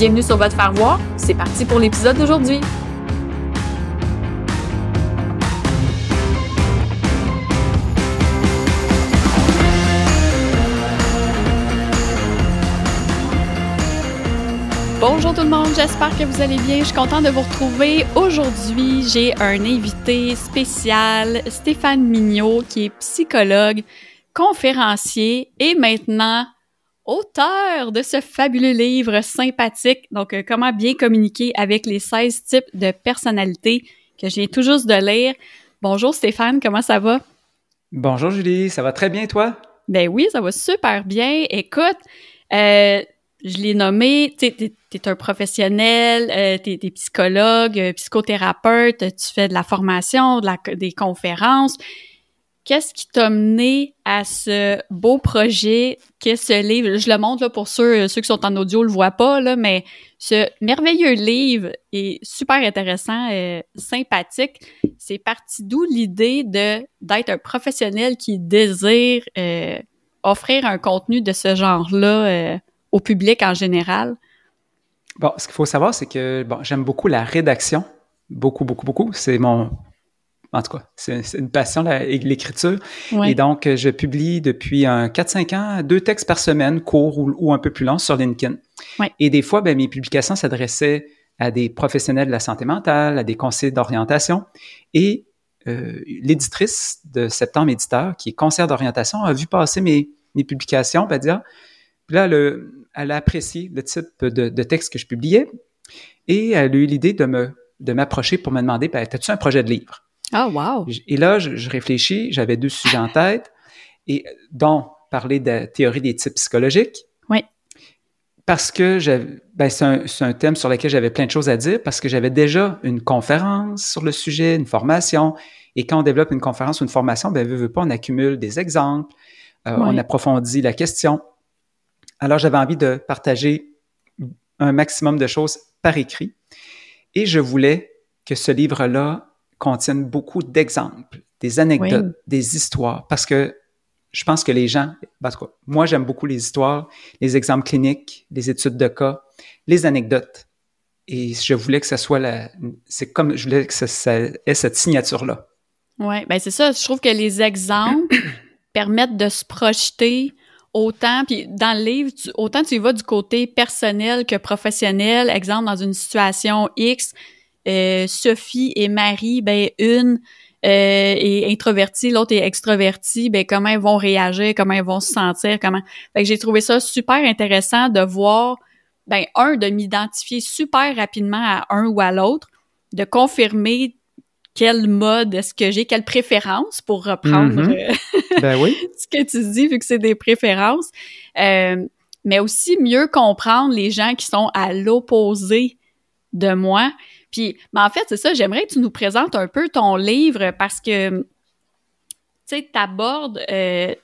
Bienvenue sur votre faire voir. C'est parti pour l'épisode d'aujourd'hui. Bonjour tout le monde, j'espère que vous allez bien. Je suis contente de vous retrouver. Aujourd'hui, j'ai un invité spécial, Stéphane Mignot, qui est psychologue, conférencier et maintenant auteur de ce fabuleux livre sympathique, donc euh, comment bien communiquer avec les 16 types de personnalités que je viens tout juste de lire. Bonjour Stéphane, comment ça va? Bonjour Julie, ça va très bien toi? Ben oui, ça va super bien. Écoute, euh, je l'ai nommé, tu es, un professionnel, euh, tu es, psychologue, psychothérapeute, tu fais de la formation, de la, des conférences. Qu'est-ce qui t'a mené à ce beau projet qu'est ce livre? Je le montre là, pour ceux, ceux qui sont en audio, le voient pas, là, mais ce merveilleux livre est super intéressant, euh, sympathique. C'est parti d'où l'idée de d'être un professionnel qui désire euh, offrir un contenu de ce genre-là euh, au public en général? Bon, ce qu'il faut savoir, c'est que bon, j'aime beaucoup la rédaction. Beaucoup, beaucoup, beaucoup. C'est mon en tout cas, c'est une passion, l'écriture. Et donc, je publie depuis un 4-5 ans deux textes par semaine, courts ou, un peu plus longs, sur LinkedIn. Et des fois, ben, mes publications s'adressaient à des professionnels de la santé mentale, à des conseils d'orientation. Et euh, l'éditrice de Septembre Éditeur, qui est conseillère d'orientation, a vu passer mes, mes publications, va dire, puis là, le, elle a apprécié le type de, de, texte que je publiais et elle a eu l'idée de me de m'approcher pour me demander, ben, as-tu un projet de livre? Ah, wow! Et là, je, réfléchis, j'avais deux sujets en tête, et dont parler de théorie des types psychologiques. Oui. Parce que ben, c'est un, un, thème sur lequel j'avais plein de choses à dire, parce que j'avais déjà une conférence sur le sujet, une formation, et quand on développe une conférence ou une formation, ben, veut, veut pas, on accumule des exemples, euh, on approfondit la question. Alors, j'avais envie de partager un maximum de choses par écrit, et je voulais que ce livre-là contiennent beaucoup d'exemples, des anecdotes, des histoires, parce que je pense que les gens, que moi j'aime beaucoup les histoires, les exemples cliniques, les études de cas, les anecdotes. Et je voulais que ça soit la, c'est comme je voulais que ça, ait cette signature-là. Oui, ben c'est ça. Je trouve que les exemples permettent de se projeter autant, puis dans le livre, autant tu y vas du côté personnel que professionnel. Exemple, dans une situation X, euh, Sophie et Marie, ben une euh, est introvertie, l'autre est extrovertie, ben comment elles vont réagir, comment elles vont se sentir, comment. Fait que j'ai trouvé ça super intéressant de voir, ben un de m'identifier super rapidement à un ou à l'autre, de confirmer quel mode est-ce que j'ai, quelle préférence pour reprendre mm-hmm. euh, ben oui. ce que tu dis vu que c'est des préférences, euh, mais aussi mieux comprendre les gens qui sont à l'opposé de moi puis, ben en fait, c'est ça, j'aimerais que tu nous présentes un peu ton livre parce que, tu sais, tu abordes euh,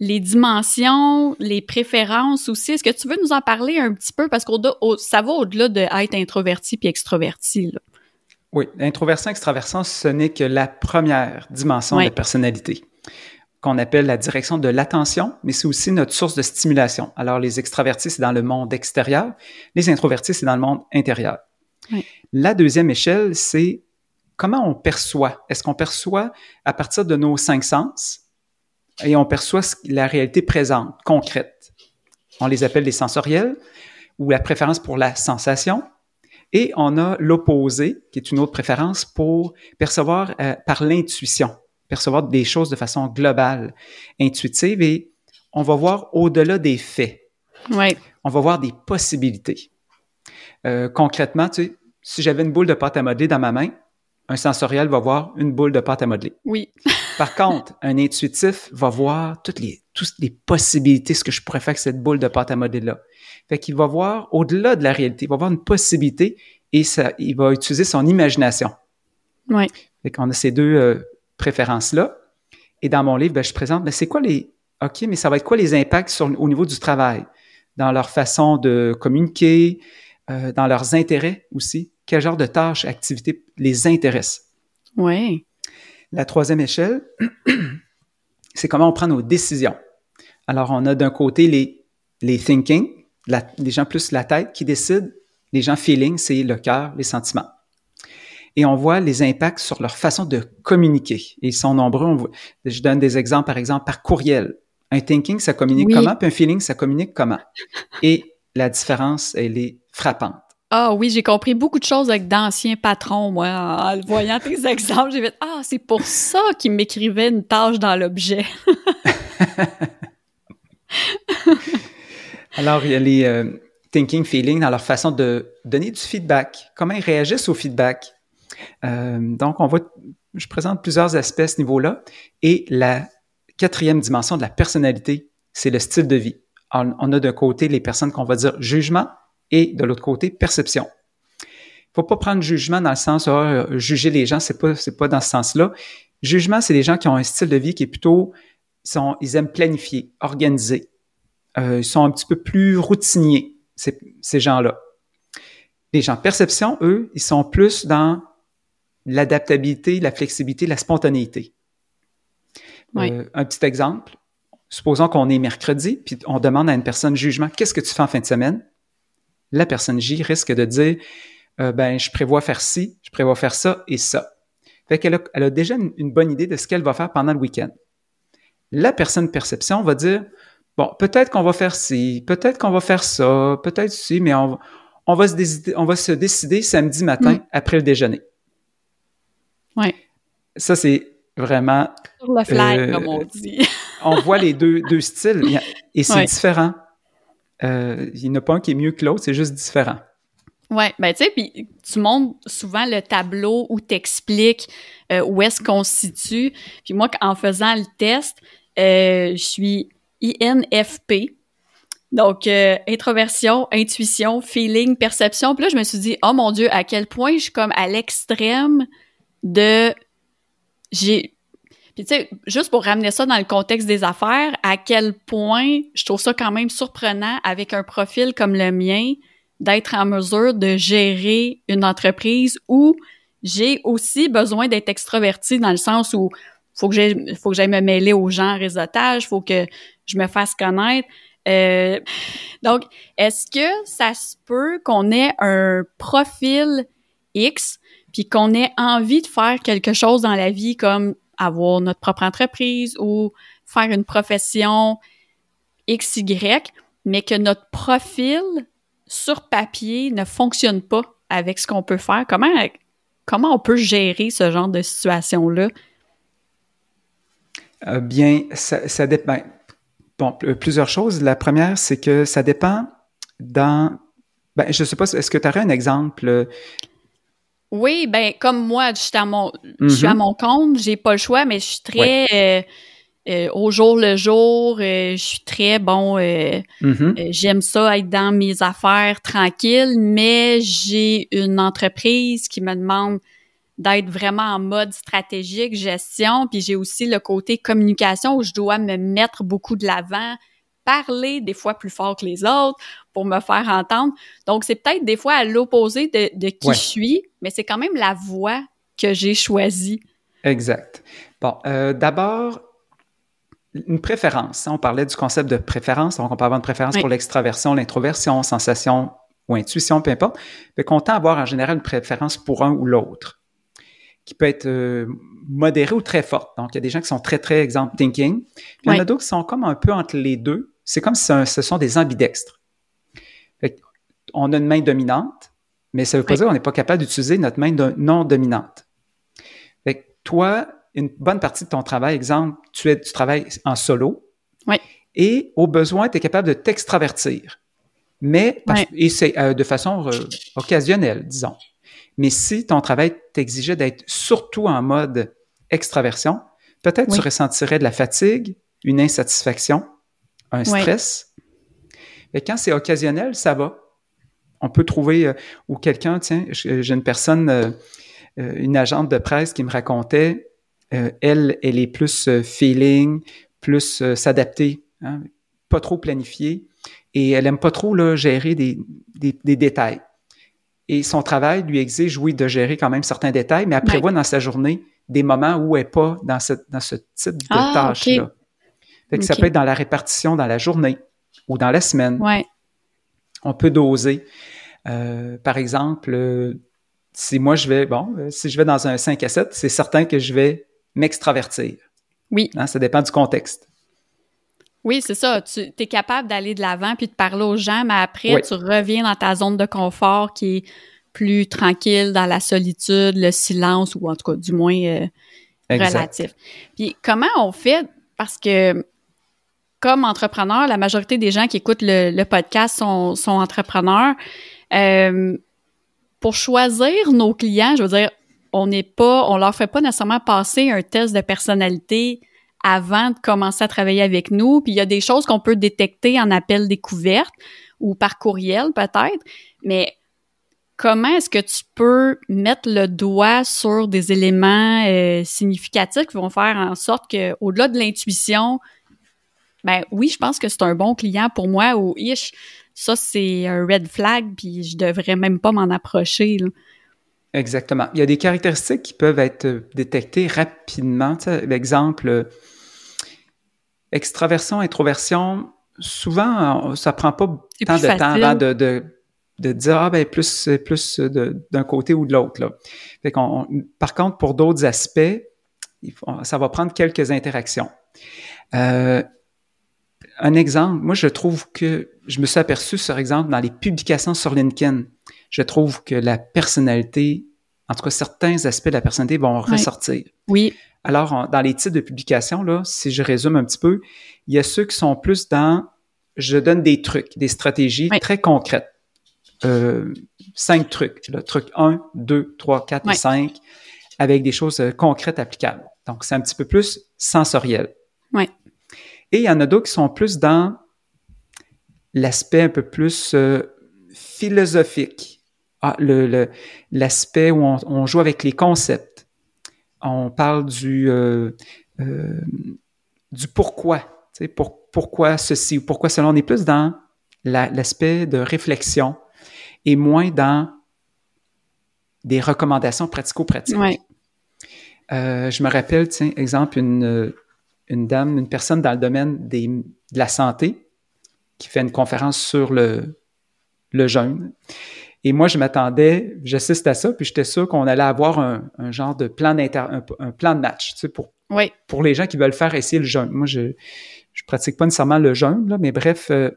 les dimensions, les préférences aussi. Est-ce que tu veux nous en parler un petit peu? Parce que ça va au-delà de être introverti puis extroverti. Là. Oui, introversion, extraversion, ce n'est que la première dimension de la personnalité qu'on appelle la direction de l'attention, mais c'est aussi notre source de stimulation. Alors, les extravertis, c'est dans le monde extérieur, les introvertis, c'est dans le monde intérieur. La deuxième échelle, c'est comment on perçoit. Est-ce qu'on perçoit à partir de nos cinq sens et on perçoit la réalité présente, concrète? On les appelle les sensoriels ou la préférence pour la sensation. Et on a l'opposé, qui est une autre préférence pour percevoir euh, par l'intuition, percevoir des choses de façon globale, intuitive, et on va voir au-delà des faits. Ouais. On va voir des possibilités. Euh, concrètement, tu sais, si j'avais une boule de pâte à modeler dans ma main, un sensoriel va voir une boule de pâte à modeler. Oui. Par contre, un intuitif va voir toutes les, toutes les possibilités, ce que je pourrais faire avec cette boule de pâte à modeler-là. Fait qu'il va voir au-delà de la réalité, il va voir une possibilité et ça, il va utiliser son imagination. Oui. Fait qu'on a ces deux euh, préférences-là. Et dans mon livre, ben, je présente, ben, c'est quoi les, OK, mais ça va être quoi les impacts sur, au niveau du travail, dans leur façon de communiquer, euh, dans leurs intérêts aussi. Quel genre de tâches, activités les intéressent? Oui. La troisième échelle, c'est comment on prend nos décisions. Alors, on a d'un côté les, les thinking, les gens plus la tête qui décident, les gens feeling, c'est le cœur, les sentiments. Et on voit les impacts sur leur façon de communiquer. Et ils sont nombreux. je donne des exemples, par exemple, par courriel. Un thinking, ça communique comment, puis un feeling, ça communique comment? Et la différence, elle est frappante. Ah oui, j'ai compris beaucoup de choses avec d'anciens patrons, moi, en voyant tes exemples. J'ai fait Ah, c'est pour ça qu'ils m'écrivaient une tâche dans l'objet. Alors, il y a les euh, thinking, feeling dans leur façon de donner du feedback, comment ils réagissent au feedback. Euh, donc, on va, je présente plusieurs aspects à ce niveau-là. Et la quatrième dimension de la personnalité, c'est le style de vie. On, on a d'un côté les personnes qu'on va dire jugement, et de l'autre côté, perception. Faut pas prendre jugement dans le sens ah, juger les gens, c'est pas c'est pas dans ce sens-là. Jugement, c'est des gens qui ont un style de vie qui est plutôt ils, sont, ils aiment planifier, organiser. Euh, ils sont un petit peu plus routiniers ces, ces gens-là. Les gens perception, eux, ils sont plus dans l'adaptabilité, la flexibilité, la spontanéité. Oui. Euh, un petit exemple. Supposons qu'on est mercredi, puis on demande à une personne jugement, qu'est-ce que tu fais en fin de semaine? La personne J risque de dire euh, ben je prévois faire ci, je prévois faire ça et ça. Fait qu'elle a, elle a déjà une, bonne idée de ce qu'elle va faire pendant le week-end. La personne perception va dire bon peut-être qu'on va faire ci, peut-être qu'on va faire ça, peut-être ci, mais on, on va se décider, on va se décider samedi matin mm. après le déjeuner. Ouais. Ça c'est vraiment sur le fly euh, comme on dit. on voit les deux, deux styles et c'est différent. Euh, il n'y en a pas un qui est mieux que l'autre, c'est juste différent. Ouais, ben tu sais, puis tu montres souvent le tableau où t'expliques euh, où est-ce qu'on se situe. Puis moi, en faisant le test, euh, je suis INFP. Donc, euh, introversion, intuition, feeling, perception. Puis là, je me suis dit, oh mon Dieu, à quel point je suis comme à l'extrême de... J'ai puis tu sais, juste pour ramener ça dans le contexte des affaires, à quel point je trouve ça quand même surprenant avec un profil comme le mien d'être en mesure de gérer une entreprise où j'ai aussi besoin d'être extroverti dans le sens où faut que j'aille faut que j'aille me mêler aux gens en réseautage, faut que je me fasse connaître. Euh, donc, est-ce que ça se peut qu'on ait un profil X puis qu'on ait envie de faire quelque chose dans la vie comme avoir notre propre entreprise ou faire une profession XY, mais que notre profil sur papier ne fonctionne pas avec ce qu'on peut faire. Comment, comment on peut gérer ce genre de situation-là? Euh, bien, ça, dépend. Bon, plusieurs choses. La première, c'est que ça dépend dans. Ben, je ne sais pas, est-ce que tu aurais un exemple oui, ben comme moi, je suis à mon, je suis à mhm. mon compte, j'ai pas le choix, mais je suis très euh, euh, au jour le jour. Euh, je suis très bon. Mhm. J'aime ça être dans mes affaires tranquille, mais j'ai une entreprise qui me demande d'être vraiment en mode stratégique, gestion, puis j'ai aussi le côté communication où je dois me mettre beaucoup de l'avant, parler des fois plus fort que les autres pour me faire entendre. Donc, c'est peut-être des fois à l'opposé de, qui je suis, mais c'est quand même la voix que j'ai choisie. Exact. Bon, euh, d'abord, une préférence. On parlait du concept de préférence. Donc, on peut avoir une préférence pour l'extraversion, l'introversion, sensation ou intuition, peu importe. Mais qu'on tend à avoir en général une préférence pour un ou l'autre, qui peut être euh, modérée ou très forte. Donc, il y a des gens qui sont très, très, exemple, thinking. Puis, il y en a d'autres qui sont comme un peu entre les deux c'est comme si ce sont des ambidextres. on a une main dominante Mais ça ne veut pas dire qu'on n'est pas capable d'utiliser notre main non dominante. Fait que toi, une bonne partie de ton travail, exemple, tu, es, tu travailles en solo. Oui. Et au besoin, tu es capable de t'extravertir. Mais, et c'est euh, de façon euh, occasionnelle, disons. Mais si ton travail t'exigeait d'être surtout en mode extraversion, peut-être tu ressentirais de la fatigue, une insatisfaction, un stress. Mais quand c'est occasionnel, ça va. On peut trouver, euh, ou quelqu'un, tiens, j'ai une personne, une agente de presse qui me racontait, elle, elle est plus feeling, plus s'adapter, hein, pas trop planifier et elle aime pas trop là, gérer des, des, détails. Et son travail lui exige, oui, de gérer quand même certains détails, mais elle prévoit dans sa journée des moments où elle n'est pas dans ce, dans ce type de ah, tâche-là. Ça peut être dans la répartition dans la journée ou dans la semaine. Ouais. On peut doser. Euh, par exemple, euh, si moi je vais, bon, euh, si je vais dans un 5 à 7, c'est certain que je vais m'extravertir. Oui. Hein, ça dépend du contexte. Oui, c'est ça. Tu es capable d'aller de l'avant puis de parler aux gens, mais après, tu reviens dans ta zone de confort qui est plus tranquille, dans la solitude, le silence, ou en tout cas, du moins relatif. Puis comment on fait? Parce que comme entrepreneur, la majorité des gens qui écoutent le, podcast sont, entrepreneurs. Euh, pour choisir nos clients, je veux dire, on n'est pas, on leur fait pas nécessairement passer un test de personnalité avant de commencer à travailler avec nous. Puis il y a des choses qu'on peut détecter en appel découverte ou par courriel peut-être, mais comment est-ce que tu peux mettre le doigt sur des éléments euh, significatifs qui vont faire en sorte que, au-delà de l'intuition, ben oui, je pense que c'est un bon client pour moi ou ish, ça c'est un red flag puis je devrais même pas m'en approcher. Exactement. Il y a des caractéristiques qui peuvent être détectées rapidement. L'exemple, extraversion, introversion, souvent, ça prend pas tant de temps avant de, de, de, dire ah ben plus plus d'un côté ou de l'autre. Par contre, pour d'autres aspects, ça va prendre quelques interactions. Euh, un exemple, moi je trouve que je me suis aperçu, par exemple, dans les publications sur LinkedIn, je trouve que la personnalité, en tout cas certains aspects de la personnalité vont ressortir. Oui. Alors, dans les types de publications, là, si je résume un petit peu, il y a ceux qui sont plus dans je donne des trucs, des stratégies très concrètes. Euh, cinq trucs. Le truc 1, 2, 3, 4 et 5, avec des choses euh, concrètes applicables. Donc, c'est un petit peu plus sensoriel. Oui. Et il y en a d'autres qui sont plus dans l'aspect un peu plus euh, philosophique. Ah, le, l'aspect où on, joue avec les concepts on parle du, euh, euh, du pourquoi, pour, pourquoi ceci ou pourquoi cela. On est plus dans l'aspect de réflexion et moins dans des recommandations pratico-pratiques. Euh, je me rappelle, tiens, exemple, une, une dame, une personne dans le domaine des, de la santé qui fait une conférence sur le, le jeûne. Et moi, je m'attendais, j'assiste à ça, puis j'étais sûr qu'on allait avoir un, genre de plan un, plan de match, tu sais, pour, pour les gens qui veulent faire essayer le jeûne. Moi, je, je pratique pas nécessairement le jeûne, là, mais bref, euh,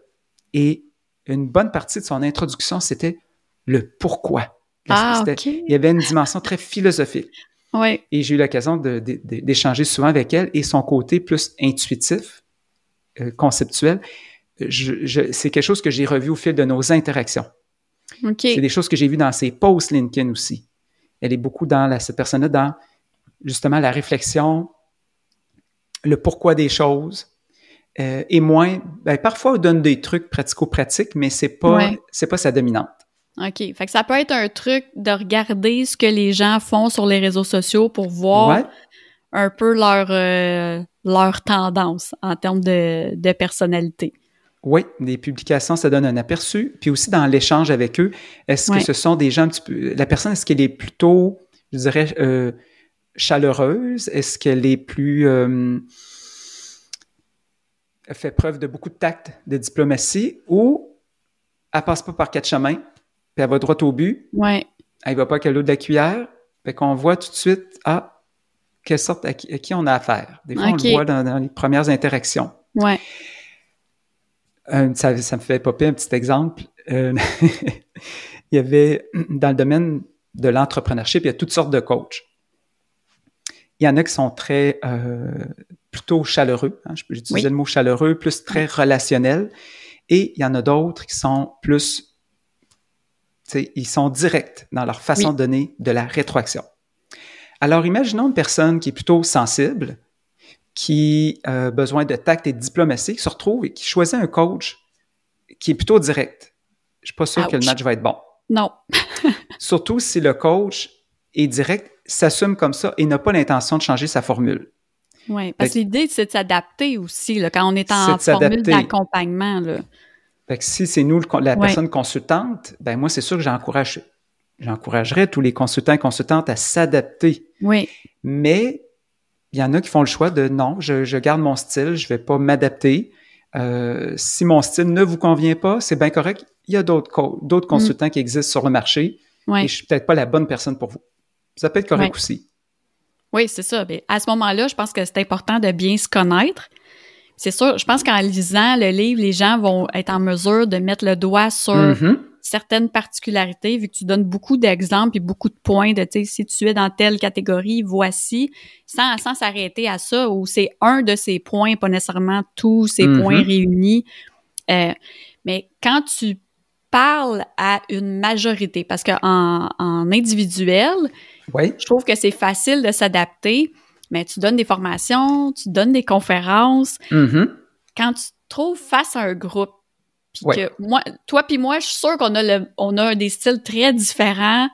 et une bonne partie de son introduction, c'était le pourquoi. Ah, Il y avait une dimension très philosophique. Oui. Et j'ai eu l'occasion d'échanger souvent avec elle et son côté plus intuitif, euh, conceptuel, je, c'est quelque chose que j'ai revu au fil de nos interactions. C'est des choses que j'ai vues dans ses posts LinkedIn aussi. Elle est beaucoup dans la, cette personne-là dans justement la réflexion, le pourquoi des choses, euh, et moins. Ben, parfois, elle donne des trucs pratico-pratiques, mais c'est pas c'est pas sa dominante. OK. Fait que ça peut être un truc de regarder ce que les gens font sur les réseaux sociaux pour voir un peu leur, euh, leur tendance en termes de, de personnalité. Oui, des publications, ça donne un aperçu. Puis aussi dans l'échange avec eux, est-ce que ce sont des gens un petit peu. La personne, est-ce qu'elle est plutôt, je dirais, euh, chaleureuse? Est-ce qu'elle est plus. Euh, fait preuve de beaucoup de tact, de diplomatie, ou elle passe pas par quatre chemins, puis elle va droit au but. Ouais. Elle va pas qu'à l'eau de la cuillère. Fait qu'on voit tout de suite, ah, quelle sorte, à qui, on a affaire. Des fois, on le voit dans, dans les premières interactions. Ouais. Euh, ça, me fait popper un petit exemple. Euh, il y avait, dans le domaine de l'entrepreneurship, il y a toutes sortes de coachs. Il y en a qui sont très euh, plutôt chaleureux, hein, je peux utiliser le mot chaleureux, plus très relationnels, et il y en a d'autres qui sont plus, ils sont directs dans leur façon de donner de la rétroaction. Alors, imaginons une personne qui est plutôt sensible, qui a besoin de tact et de diplomatie, qui se retrouve et qui choisit un coach qui est plutôt direct. Je suis pas sûr que le match va être bon. Non. Surtout si le coach est direct, s'assume comme ça et n'a pas l'intention de changer sa formule. Oui, parce que l'idée, c'est de s'adapter aussi, là, quand on est en formule d'accompagnement. Fait que si c'est nous, la personne consultante, ben moi, c'est sûr que j'encourage, j'encouragerais tous les consultants et consultantes à s'adapter. Oui. Mais il y en a qui font le choix de non, je, garde mon style, je vais pas m'adapter. Euh, si mon style ne vous convient pas, c'est bien correct. Il y a d'autres d'autres mm. consultants qui existent sur le marché et je suis peut-être pas la bonne personne pour vous. Ça peut être correct aussi. Oui, c'est ça. À ce moment-là, je pense que c'est important de bien se connaître. C'est sûr, je pense qu'en lisant le livre, les gens vont être en mesure de mettre le doigt sur mm-hmm certaines particularités, vu que tu donnes beaucoup d'exemples et beaucoup de points de, tu sais, si tu es dans telle catégorie, voici, sans sans s'arrêter à ça, ou c'est un de ces points, pas nécessairement tous ces mm-hmm. points réunis. Euh, mais quand tu parles à une majorité, parce que en, individuel, je trouve que c'est facile de s'adapter, mais tu donnes des formations, tu donnes des conférences. Mm-hmm. Quand tu te trouves face à un groupe, puis que moi, toi puis moi, je suis sûre qu'on a le, on a des styles très différents.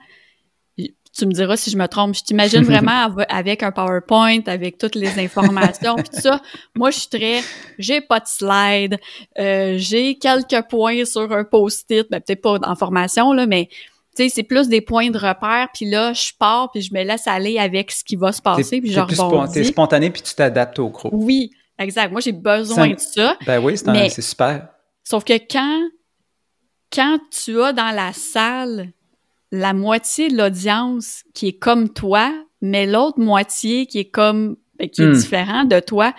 Tu me diras si je me trompe. Je t'imagine vraiment avec un PowerPoint, avec toutes les informations, puis tout ça. Moi, je suis très, j'ai pas de slide, euh, j'ai quelques points sur un post-it, ben, peut-être pas en formation là, mais sais, c'est plus des points de repère. Puis là, je pars, puis je me laisse aller avec ce qui va se passer, puis je rebondis. T'es spontané, puis tu t'adaptes au groupe. Oui, exact. Moi, j'ai besoin de ça. Ben oui, c'est super. Sauf que quand, quand tu as dans la salle la moitié de l'audience qui est comme toi, mais l'autre moitié qui est comme ben, qui est hmm. différent de toi,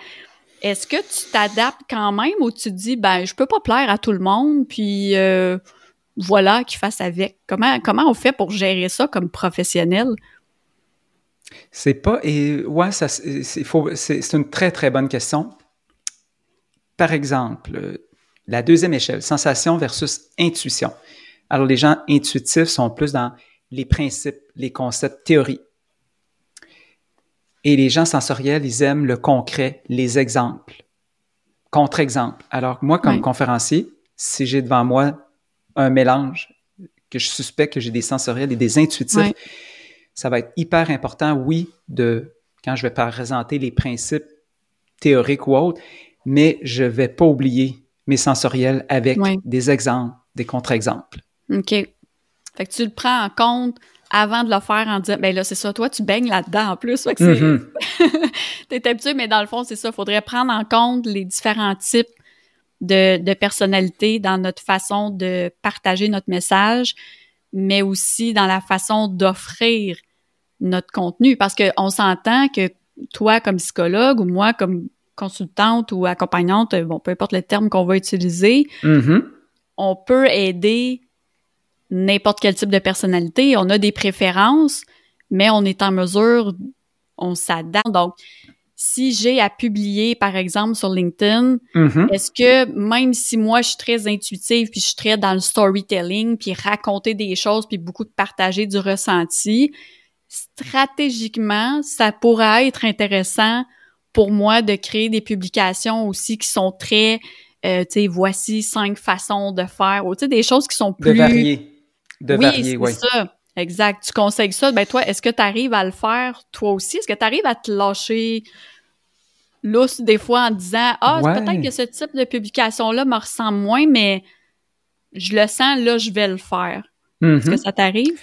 est-ce que tu t'adaptes quand même ou tu te dis ben je peux pas plaire à tout le monde puis euh, voilà qu'il fasse avec. Comment comment on fait pour gérer ça comme professionnel? C'est pas et ouais ça c'est c'est une très très bonne question. Par exemple, la deuxième échelle, sensation versus intuition. Alors, les gens intuitifs sont plus dans les principes, les concepts, théories. Et les gens sensoriels, ils aiment le concret, les exemples. Contre-exemple. Alors, moi, comme conférencier, si j'ai devant moi un mélange, que je suspecte que j'ai des sensoriels et des intuitifs, ça va être hyper important, oui, de quand je vais présenter les principes théoriques ou autres, mais je vais pas oublier mais sensoriel avec des exemples, des contre-exemples. OK. Fait que tu le prends en compte avant de le faire en disant, ben là, c'est ça, toi, tu baignes là-dedans en plus. Fait que c'est... Mm-hmm. T'es habitué, mais dans le fond, c'est ça. Faudrait prendre en compte les différents types de, de personnalités dans notre façon de partager notre message, mais aussi dans la façon d'offrir notre contenu. Parce qu'on s'entend que toi, comme psychologue, ou moi, comme consultante ou accompagnante, bon, peu importe le terme qu'on va utiliser, mm-hmm. on peut aider n'importe quel type de personnalité. On a des préférences, mais on est en mesure, on s'adapte. Donc, si j'ai à publier, par exemple, sur LinkedIn, mm-hmm. est-ce que même si moi, je suis très intuitive, puis je suis très dans le storytelling, puis raconter des choses, puis beaucoup de partager du ressenti, stratégiquement, ça pourrait être intéressant pour moi de créer des publications aussi qui sont très, euh, tu sais, voici cinq façons de faire, ou tu sais, des choses qui sont plus... De varier. De oui, varier, oui. c'est ça. Exact. Tu conseilles ça? Ben toi, est-ce que tu arrives à le faire toi aussi? Est-ce que tu arrives à te lâcher lousse des fois en disant Ah, peut-être que ce type de publication-là me ressemble moins, mais je le sens, là, je vais le faire. Est-ce que mm-hmm. ça t'arrive?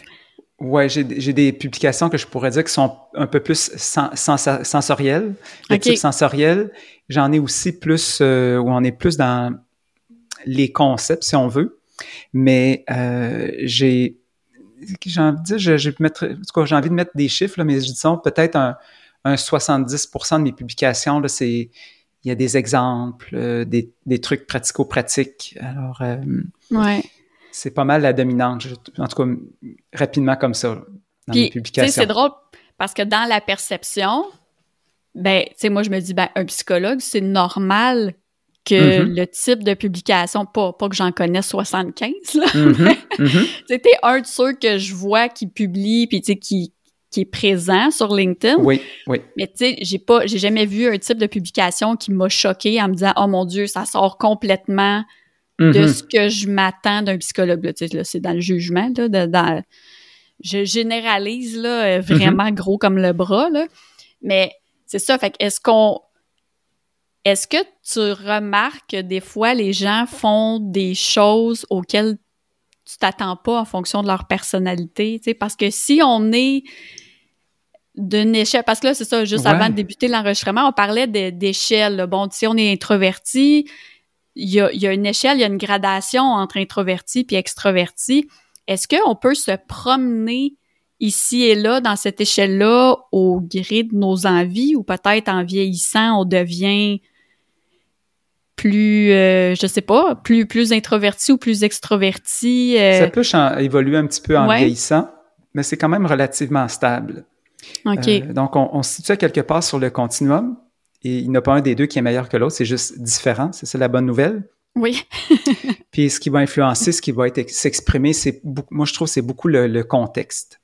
Ouais, j'ai des publications que je pourrais dire qui sont un peu plus sensorielles, de type sensoriel. J'en ai aussi plus euh, où on est plus dans les concepts, si on veut. Mais euh, j'ai j'ai envie de dire, j'ai envie de mettre des chiffres, là, mais disons peut-être un, un 70% de mes publications, là, c'est il y a des exemples, euh, des, des trucs pratico-pratiques. Alors, ouais c'est pas mal la dominante, en tout cas rapidement comme ça, dans les publications. C'est drôle parce que dans la perception, ben, tu sais, moi, je me dis, ben, un psychologue, c'est normal que mm-hmm. le type de publication, pas, pas que j'en connais 75, là, mm-hmm. mm-hmm. c'était un de ceux que je vois qui publie, puis tu sais, qui, qui est présent sur LinkedIn. Oui, oui. Mais tu sais, j'ai pas, j'ai jamais vu un type de publication qui m'a choqué en me disant, oh mon Dieu, ça sort complètement de ce que je m'attends d'un psychologue. Là, là, c'est dans le jugement, là, de, dans, je généralise là, vraiment gros comme le bras, là. Mais c'est ça. Fait est-ce qu'on est-ce que tu remarques que des fois, les gens font des choses auxquelles tu t'attends pas en fonction de leur personnalité? Parce que si on est d'une échelle, parce que là, c'est ça, juste avant de débuter l'enregistrement, on parlait d'échelle. Bon, si on est introverti, il y a, y a, une échelle, il y a une gradation entre introverti et extroverti. Est-ce qu'on peut se promener ici et là, dans cette échelle-là, au gré de nos envies, ou peut-être en vieillissant, on devient plus, euh, je sais pas, plus plus introverti ou plus extroverti. Euh. Ça peut évoluer un petit peu en vieillissant, mais c'est quand même relativement stable. OK. Euh, donc, on, se situe quelque part sur le continuum et il n'y a pas un des deux qui est meilleur que l'autre, c'est juste différent. C'est ça la bonne nouvelle? Oui. Puis ce qui va influencer, ce qui va être s'exprimer, c'est moi je trouve c'est beaucoup le, contexte.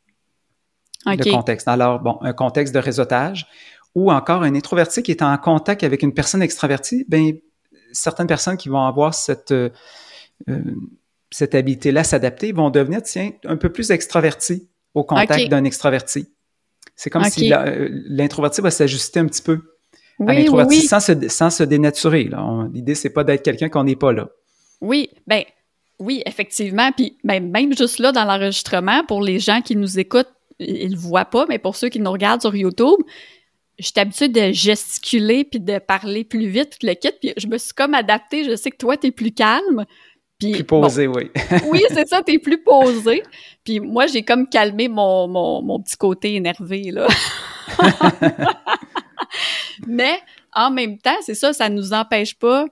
OK. Le contexte. Alors bon, un contexte de réseautage ou encore un introverti qui est en contact avec une personne extravertie, ben certaines personnes qui vont avoir cette, euh, euh, cette habilité-là, s'adapter, vont devenir, tiens, un peu plus extravertis au contact d'un extraverti. C'est comme si euh, l'introverti va s'ajuster un petit peu à l'introverti sans, se, sans se dénaturer. L'idée, c'est pas d'être quelqu'un qu'on n'est pas là. Oui, ben oui, effectivement. Puis ben, même juste là, dans l'enregistrement, pour les gens qui nous écoutent, ils ne voient pas, mais pour ceux qui nous regardent sur YouTube, je suis habituée de gesticuler puis de parler plus vite, puis le kit, puis je me suis comme adaptée. Je sais que toi, tu es plus calme. Puis, plus posé, oui. oui, c'est ça, t'es plus posé. Puis moi, j'ai comme calmé mon, mon, mon, petit côté énervé, là. Mais en même temps, c'est ça, ça nous empêche pas.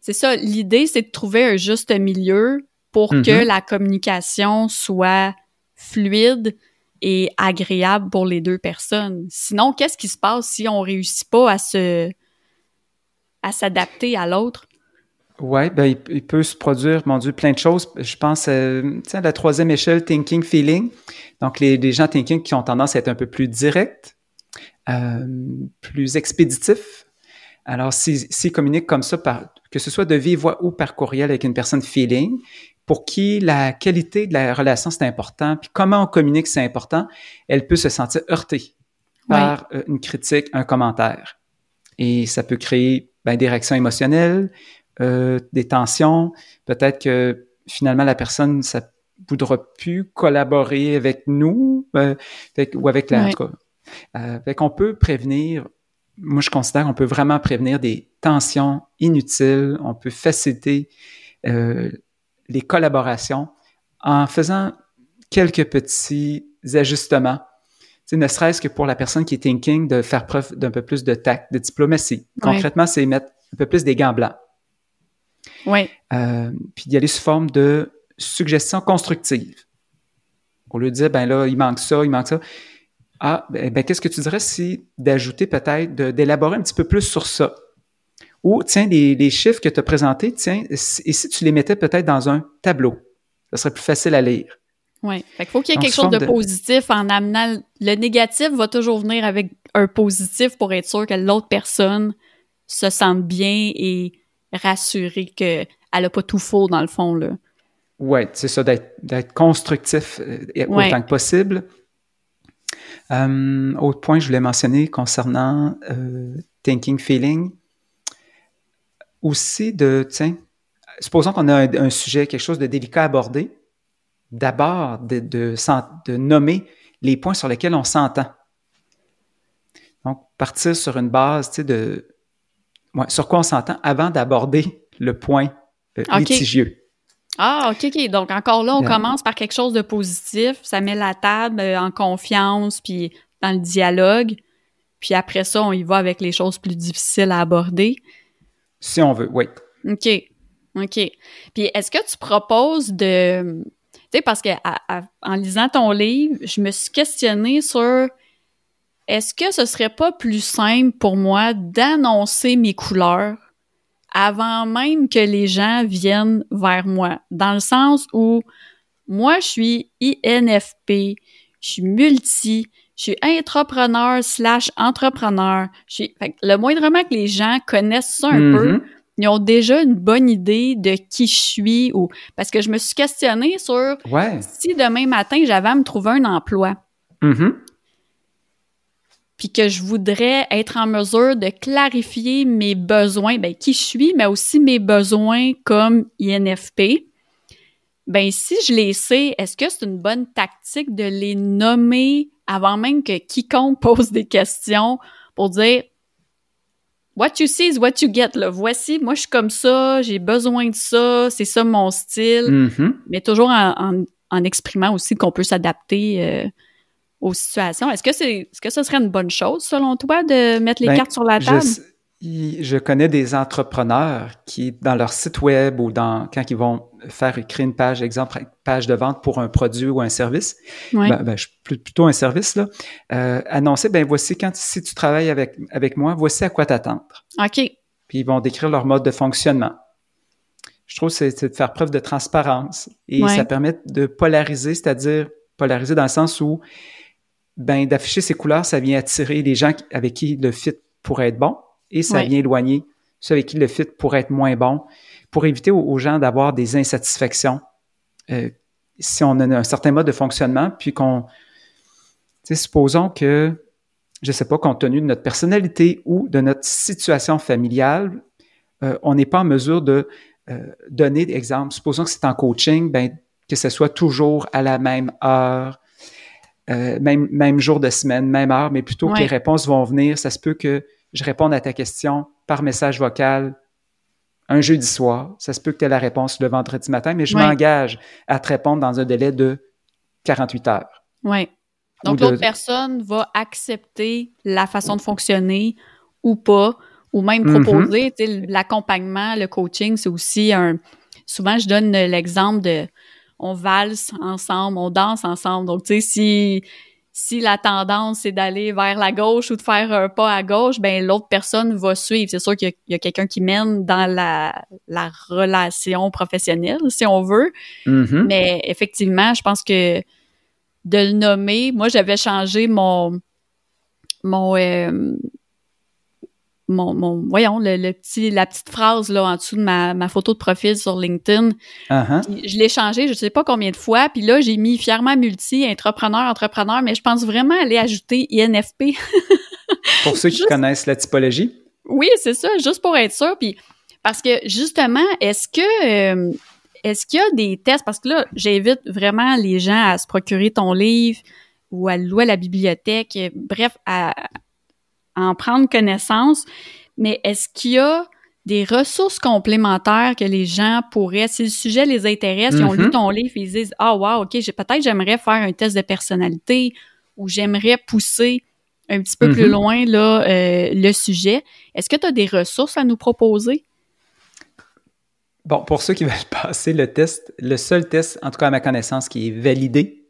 C'est ça, l'idée, c'est de trouver un juste milieu pour que mm-hmm. la communication soit fluide, et agréable pour les deux personnes. Sinon, qu'est-ce qui se passe si on réussit pas à se à s'adapter à l'autre? Oui, ben, il, peut se produire, mon Dieu, plein de choses. Je pense euh, à la troisième échelle, thinking, feeling. Donc, les, les, gens thinking qui ont tendance à être un peu plus directs, euh, plus expéditifs. Alors, s'ils communiquent comme ça, par, que ce soit de vive voix ou par courriel avec une personne feeling, pour qui la qualité de la relation, c'est important, puis comment on communique, c'est important, elle peut se sentir heurtée par euh, une critique, un commentaire. Et ça peut créer ben, des réactions émotionnelles, euh, des tensions. Peut-être que finalement, la personne, ça voudra plus collaborer avec nous euh, ou avec la... Euh, fait qu'on peut prévenir, moi je considère qu'on peut vraiment prévenir des tensions inutiles, on peut faciliter euh, les collaborations en faisant quelques petits ajustements. Tu ne serait-ce que pour la personne qui est thinking de faire preuve d'un peu plus de tact, de diplomatie. Concrètement, c'est mettre un peu plus des gants blancs. Oui. Euh, puis d'y aller sous forme de suggestions constructives. Au lieu de dire, ben là, il manque ça, il manque ça. Ah, ben, ben qu'est-ce que tu dirais si d'ajouter peut-être, d'élaborer un petit peu plus sur ça? Ou, tiens, les, chiffres que tu as présentés, tiens, et si tu les mettais peut-être dans un tableau, ça serait plus facile à lire. Oui. Fait qu'il faut qu'il y ait quelque chose de, positif en amenant. Le négatif va toujours venir avec un positif pour être sûr que l'autre personne se sente bien et rassurée qu'elle n'a pas tout faux dans le fond, là. Oui, c'est ça, d'être constructif euh, autant que possible. Euh, autre point que je voulais mentionner concernant euh, thinking, feeling, aussi de, tiens, supposons qu'on a un, sujet, quelque chose de délicat à aborder, d'abord de, de, nommer les points sur lesquels on s'entend. Donc, partir sur une base, tu sais, de sur quoi on s'entend avant d'aborder le point euh, litigieux. Ah, OK, OK. Donc, encore là, on commence par quelque chose de positif. Ça met la table euh, en confiance, puis dans le dialogue. Puis après ça, on y va avec les choses plus difficiles à aborder. Si on veut, oui. OK. OK. Puis est-ce que tu proposes de. Tu sais, parce que en lisant ton livre, je me suis questionnée sur est-ce que ce serait pas plus simple pour moi d'annoncer mes couleurs avant même que les gens viennent vers moi? Dans le sens où moi, je suis INFP, je suis multi, je suis entrepreneur slash entrepreneur. Je suis, le moindrement que les gens connaissent ça un peu, mm-hmm. ils ont déjà une bonne idée de qui je suis ou parce que je me suis questionnée sur si demain matin j'avais à me trouver un emploi. Mm-hmm puis que je voudrais être en mesure de clarifier mes besoins, ben, qui je suis, mais aussi mes besoins comme INFP. Ben, si je les sais, est-ce que c'est une bonne tactique de les nommer avant même que quiconque pose des questions pour dire What you see is what you get. Là. Voici, moi je suis comme ça, j'ai besoin de ça, c'est ça mon style, mm-hmm. mais toujours en, en, exprimant aussi qu'on peut s'adapter euh, aux situations. Est-ce que c'est, ce que ce serait une bonne chose selon toi de mettre les ben, cartes sur la table? Je, je, connais des entrepreneurs qui, dans leur site web ou dans quand ils vont faire créer une page, exemple, page de vente pour un produit ou un service, ben, ben, plutôt un service là, euh, annoncer, ben voici quand si tu travailles avec avec moi, voici à quoi t'attendre. Ok. Puis ils vont décrire leur mode de fonctionnement. Je trouve que c'est de faire preuve de transparence et ça permet de polariser, c'est-à-dire polariser dans le sens où ben d'afficher ces couleurs, ça vient attirer les gens avec qui le fit pourrait être bon et ça vient éloigner ceux avec qui le fit pourrait être moins bon pour éviter aux, gens d'avoir des insatisfactions. Euh, si on a un certain mode de fonctionnement, puis qu'on, supposons que, je sais pas, compte tenu de notre personnalité ou de notre situation familiale, euh, on n'est pas en mesure de euh, donner d'exemples. Supposons que c'est en coaching, ben, que ce soit toujours à la même heure, euh, même, même jour de semaine, même heure, mais plutôt que les réponses vont venir. Ça se peut que je réponde à ta question par message vocal un jeudi soir. Ça se peut que tu aies la réponse le vendredi matin, mais je m'engage à te répondre dans un délai de 48 heures. Oui. Donc, l'autre personne va accepter la façon de fonctionner ou pas, ou même mm-hmm. proposer. L'accompagnement, le coaching, c'est aussi un. Souvent, je donne l'exemple de on valse ensemble, on danse ensemble. Donc, tu sais, si, si la tendance c'est d'aller vers la gauche ou de faire un pas à gauche, ben l'autre personne va suivre. C'est sûr qu'il y a, quelqu'un qui mène dans la, la relation professionnelle, si on veut. Mm-hmm. Mais effectivement, je pense que de le nommer, moi j'avais changé mon mon euh, mon, voyons, le, petit, la petite phrase là en dessous de ma, ma photo de profil sur LinkedIn. Uh-huh. Je l'ai changé, je ne sais pas combien de fois, puis là j'ai mis fièrement multi, entrepreneur, entrepreneur, mais je pense vraiment aller ajouter INFP. pour ceux qui connaissent la typologie. Oui, c'est ça, juste pour être sûr, puis parce que justement, est-ce que euh, est-ce qu'il y a des tests? Parce que là, j'invite vraiment les gens à se procurer ton livre ou à louer à la bibliothèque, bref, à, en prendre connaissance, mais est-ce qu'il y a des ressources complémentaires que les gens pourraient, si le sujet les intéresse, ils ont lu mm-hmm. ton livre et ils disent Ah, wow, OK, peut-être j'aimerais faire un test de personnalité ou j'aimerais pousser un petit peu plus mm-hmm. loin là, euh, le sujet. Est-ce que tu as des ressources à nous proposer? Bon, pour ceux qui veulent passer le test, le seul test, en tout cas à ma connaissance, qui est validé,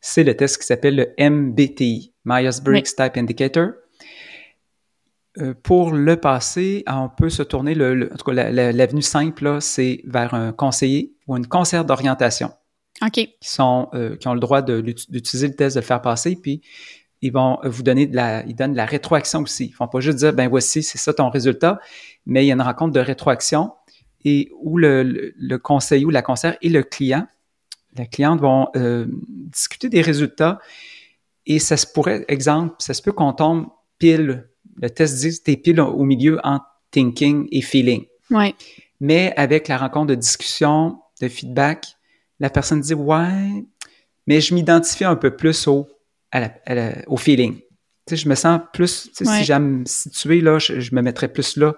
c'est le test qui s'appelle le MBTI, Myers-Briggs Type Indicator. Euh, pour le passé, on peut se tourner, le, en tout cas, l'avenue simple, c'est vers un conseiller ou une conseillère d'orientation. OK. Qui, sont, euh, qui ont le droit d'utiliser le test, de le faire passer, puis ils vont vous donner de la, ils donnent de la rétroaction aussi. Ils font pas juste dire, ben voici, c'est ça ton résultat, mais il y a une rencontre de rétroaction et où le, le, conseiller ou la conseillère et le client, la cliente vont euh, discuter des résultats et ça se pourrait, exemple, ça se peut qu'on tombe pile le test dit t'es pile au milieu entre thinking et feeling. Ouais. Mais avec la rencontre de discussion, de feedback, la personne dit ouais, mais je m'identifie un peu plus au, au feeling. Je me sens plus, si j'aime me situer là, je, me mettrais plus là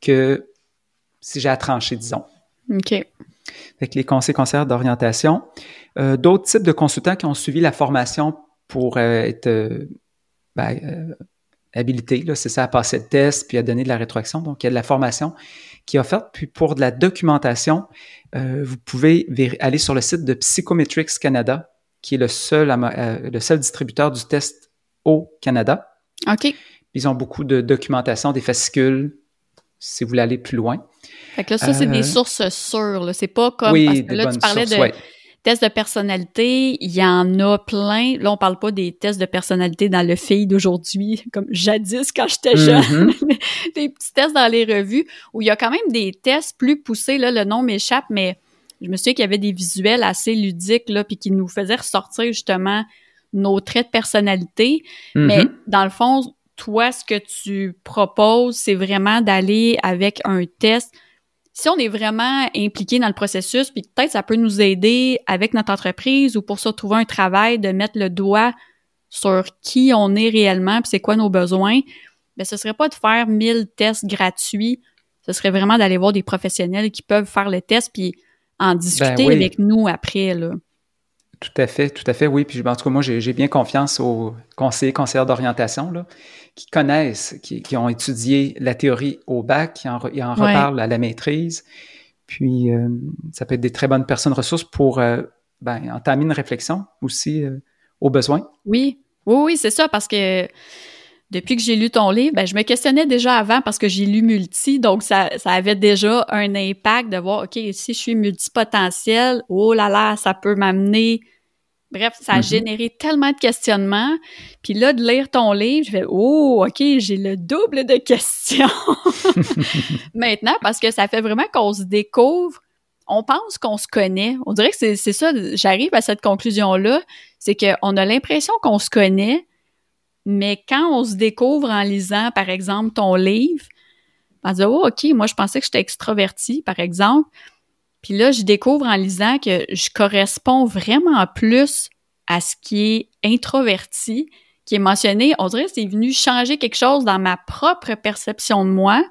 que si j'ai à trancher, disons. OK. Avec les conseils conseillers d'orientation. Euh, d'autres types de consultants qui ont suivi la formation pour euh, être euh, ben, habilité, c'est ça, à passer le test puis à donner de la rétroaction. Donc, il y a de la formation qui est offerte. Puis pour de la documentation, euh, vous pouvez aller sur le site de Psychometrics Canada, qui est le seul, euh, le seul distributeur du test au Canada. OK. Ils ont beaucoup de documentation, des fascicules, si vous voulez aller plus loin. Fait que là, ça, c'est des sources sûres. C'est pas comme... Oui, parce que là, tu parlais de tests de personnalité, il y en a plein. Là, on parle pas des tests de personnalité dans le fille d'aujourd'hui, comme jadis quand j'étais jeune. Mm-hmm. des petits tests dans les revues où il y a quand même des tests plus poussés. Là, le nom m'échappe, mais je me souviens qu'il y avait des visuels assez ludiques, là, puis qui nous faisaient ressortir justement nos traits de personnalité. Mais mm-hmm. dans le fond, toi, ce que tu proposes, c'est vraiment d'aller avec un test si on est vraiment impliqué dans le processus, puis peut-être ça peut nous aider avec notre entreprise ou pour ça trouver un travail, de mettre le doigt sur qui on est réellement, puis c'est quoi nos besoins, ben ce serait pas de faire 1000 tests gratuits, ce serait vraiment d'aller voir des professionnels qui peuvent faire le test puis en discuter ben avec nous après là. Tout à fait, tout à fait, oui. Puis en tout cas, moi, j'ai bien confiance aux conseillers, conseillères d'orientation, là, qui connaissent, qui, ont étudié la théorie au bac, qui en, reparlent à la maîtrise. Puis, euh, ça peut être des très bonnes personnes ressources pour euh, ben, entamer une réflexion aussi euh, aux besoins. Oui, oui, oui, c'est ça, parce que depuis que j'ai lu ton livre, ben, je me questionnais déjà avant parce que j'ai lu multi, donc ça, ça avait déjà un impact de voir, OK, si je suis multipotentiel, oh là là, ça peut m'amener Bref, ça a mm-hmm. généré tellement de questionnements. Puis là, de lire ton livre, je fais Oh, OK, j'ai le double de questions maintenant parce que ça fait vraiment qu'on se découvre. On pense qu'on se connaît. On dirait que c'est ça, j'arrive à cette conclusion-là, c'est qu'on a l'impression qu'on se connaît, mais quand on se découvre en lisant, par exemple, ton livre, on dit Oh, OK, moi, je pensais que j'étais extraverti, par exemple. Puis là, je découvre en lisant que je corresponds vraiment plus à ce qui est introverti, qui est mentionné. On dirait que c'est venu changer quelque chose dans ma propre perception de moi,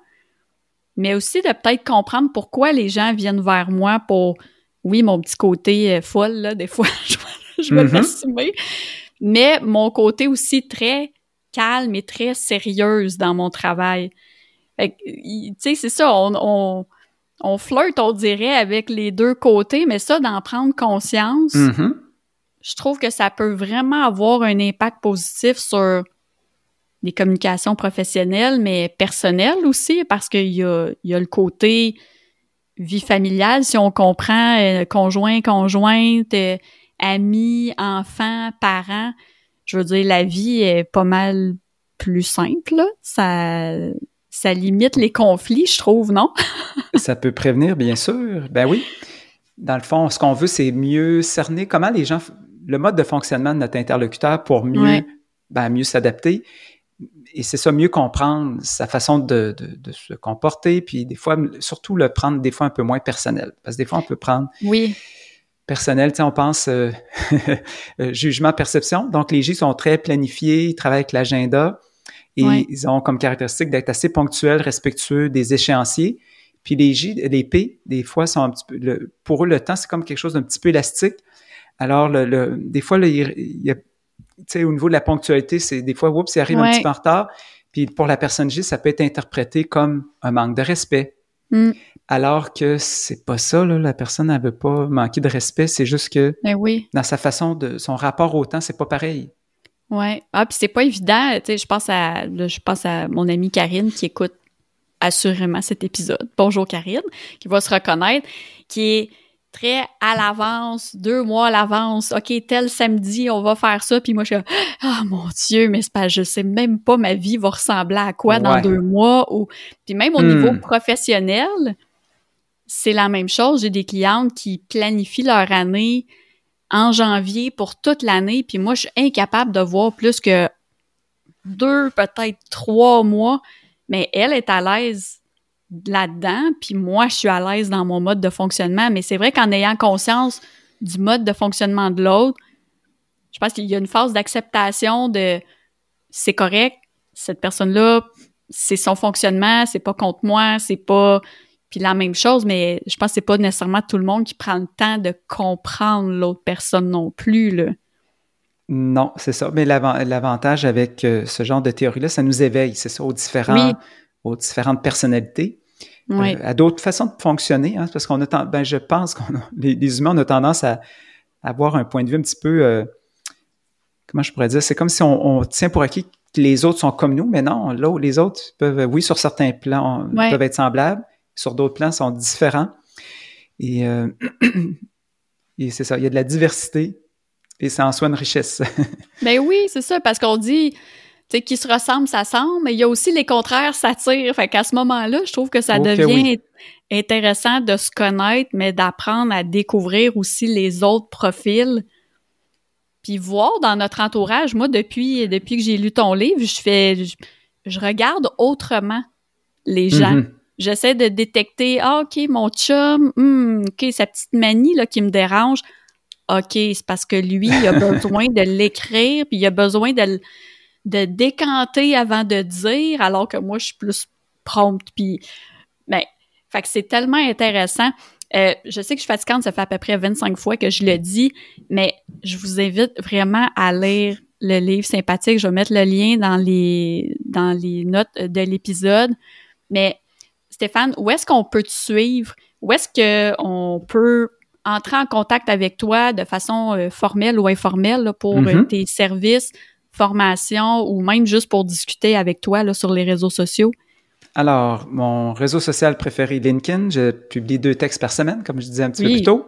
mais aussi de peut-être comprendre pourquoi les gens viennent vers moi pour, oui, mon petit côté euh, folle, là, des fois, je, vais mm mais mon côté aussi très calme et très sérieuse dans mon travail. Tu sais, c'est ça, on on flirte, on dirait, avec les deux côtés, mais ça, d'en prendre conscience, mm-hmm. je trouve que ça peut vraiment avoir un impact positif sur les communications professionnelles, mais personnelles aussi, parce qu'il y a, y a le côté vie familiale, si on comprend euh, conjoint, conjointe, euh, amis, enfants, parents, je veux dire, la vie est pas mal plus simple. Là. Ça, ça limite les conflits, je trouve, non? ça peut prévenir, bien sûr. Ben oui. Dans le fond, ce qu'on veut, c'est mieux cerner comment les gens, le mode de fonctionnement de notre interlocuteur pour mieux, ben, mieux s'adapter. Et c'est ça, mieux comprendre sa façon de, de, se comporter, puis des fois, surtout le prendre des fois un peu moins personnel. Parce que des fois, on peut prendre oui. Personnel, tu sais, on pense euh, jugement, perception. Donc, les J sont très planifiés, ils travaillent avec l'agenda. Et ils ont comme caractéristique d'être assez ponctuels, respectueux des échéanciers. Puis les J, les P, des fois, sont un petit peu, le, pour eux, le temps, c'est comme quelque chose d'un petit peu élastique. Alors, le, des fois, il, y a, au niveau de la ponctualité, c'est des fois, oups, ça arrive un petit peu en retard. Puis pour la personne J, ça peut être interprété comme un manque de respect. Mm. Alors que c'est pas ça, là, la personne ne veut pas manquer de respect, c'est juste que ben oui. dans sa façon de son rapport au temps, c'est pas pareil. Ouais. Ah, puis c'est pas évident. Tu sais, je pense à, je pense à mon amie Karine qui écoute assurément cet épisode. Bonjour Karine, qui va se reconnaître, qui est très à l'avance, deux mois à l'avance. OK, tel samedi, on va faire ça. Puis moi, je suis ah mon Dieu, mais c'est pas, je sais même pas ma vie va ressembler à quoi dans deux mois. Ou puis même au niveau hmm. professionnel, c'est la même chose. J'ai des clientes qui planifient leur année en janvier pour toute l'année, puis moi, je suis incapable de voir plus que deux, peut-être trois mois, mais elle est à l'aise là-dedans, puis moi, je suis à l'aise dans mon mode de fonctionnement. Mais c'est vrai qu'en ayant conscience du mode de fonctionnement de l'autre, je pense qu'il y a une phase d'acceptation de c'est correct, cette personne-là, c'est son fonctionnement, c'est pas contre moi, c'est pas puis la même chose, mais je pense que c'est pas nécessairement tout le monde qui prend le temps de comprendre l'autre personne non plus. Là. Non, c'est ça. Mais l'avantage avec euh, ce genre de théorie-là, ça nous éveille, c'est ça, aux, différents, aux différentes personnalités. à d'autres façons de fonctionner, hein, parce qu'on a, ben, je pense qu'on les, les, humains, on a tendance à, avoir un point de vue un petit peu, comment je pourrais dire, c'est comme si on, tient pour acquis que les autres sont comme nous, mais non, là, les autres peuvent, oui, sur certains plans, peuvent être semblables, sur d'autres plans, sont différents. Et, et c'est ça, il y a de la diversité et c'est en soi une richesse. ben oui, c'est ça, parce qu'on dit, tu sais, qui se ressemble, ça semble, mais il y a aussi les contraires s'attirent. Fait qu'à ce moment-là, je trouve que ça devient intéressant de se connaître, mais d'apprendre à découvrir aussi les autres profils. Puis voir dans notre entourage, moi, depuis, depuis que j'ai lu ton livre, je fais, je, regarde autrement les gens. Mm-hmm. J'essaie de détecter, ah, OK, mon chum, hmm, OK, sa petite manie là, qui me dérange. OK, c'est parce que lui, il a besoin de l'écrire, puis il a besoin de, de décanter avant de dire, alors que moi, je suis plus prompte. Puis, ben, fait que c'est tellement intéressant. Euh, je sais que je suis fatigante, ça fait à peu près 25 fois que je le dis, mais je vous invite vraiment à lire le livre sympathique. Je vais mettre le lien dans les, dans les notes de l'épisode. Mais Stéphane, où est-ce qu'on peut te suivre? Où est-ce qu'on peut entrer en contact avec toi de façon euh, formelle ou informelle pour euh, mm-hmm. tes services, formations ou même juste pour discuter avec toi là, sur les réseaux sociaux? Alors, mon réseau social préféré, LinkedIn, je publie deux textes par semaine, comme je disais un petit peu plus tôt.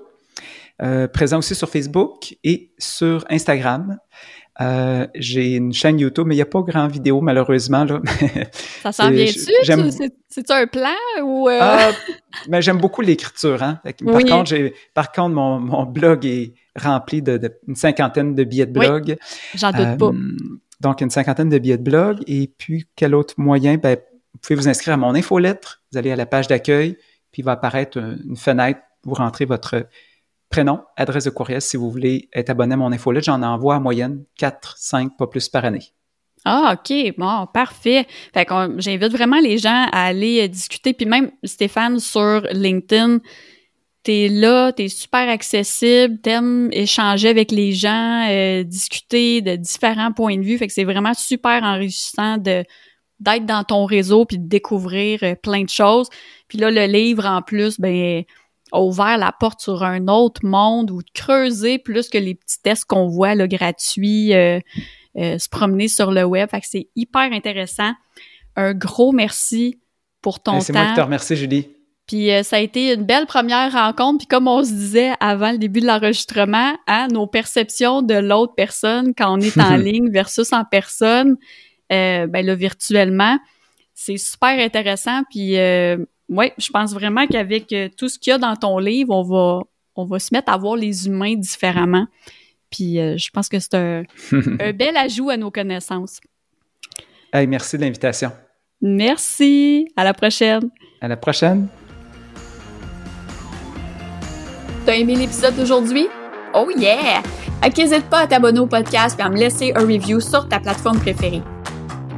Euh, présent aussi sur Facebook et sur Instagram. Euh, j'ai une chaîne YouTube, mais il n'y a pas grand vidéo, malheureusement. Là. Ça s'en vient-tu? C'est-tu un plan ou... Euh? Ah, mais j'aime beaucoup l'écriture. Hein? Par, contre, par contre, mon, mon blog est rempli d'une de, cinquantaine de billets de blog. J'en doute pas. Euh, donc, une cinquantaine de billets de blog. Et puis, quel autre moyen? Ben, vous pouvez vous inscrire à mon infolettre. Vous allez à la page d'accueil, puis il va apparaître une fenêtre. Vous rentrez votre prénom, adresse de courriel si vous voulez être abonné à mon infolette. J'en envoie en moyenne 4, 5, pas plus par année. Ah, OK. Bon, parfait. Fait j'invite vraiment les gens à aller euh, discuter. Puis même, Stéphane, sur LinkedIn, t'es là, t'es super accessible, t'aimes échanger avec les gens, euh, discuter de différents points de vue. Fait c'est vraiment super enrichissant de d'être dans ton réseau puis de découvrir euh, plein de choses. Puis là, le livre, en plus, ben a ouvert la porte sur un autre monde ou de creuser plus que les petits tests qu'on voit là, gratuits, euh, euh, se promener sur le web. Fait que c'est hyper intéressant. Un gros merci pour ton temps. C'est moi qui te remercie, Julie. Puis euh, ça a été une belle première rencontre. Puis comme on se disait avant le début de l'enregistrement, hein, nos perceptions de l'autre personne quand on est en ligne versus en personne, ben là, virtuellement, c'est super intéressant. Puis oui, je pense vraiment qu'avec euh, tout ce qu'il y a dans ton livre, on va, on va se mettre à voir les humains différemment. Puis euh, je pense que c'est un, bel ajout à nos connaissances. Hey, merci de l'invitation. Merci. À la prochaine. À la prochaine. T'as aimé l'épisode d'aujourd'hui? Oh yeah! N'hésite pas à t'abonner au podcast et à me laisser un review sur ta plateforme préférée.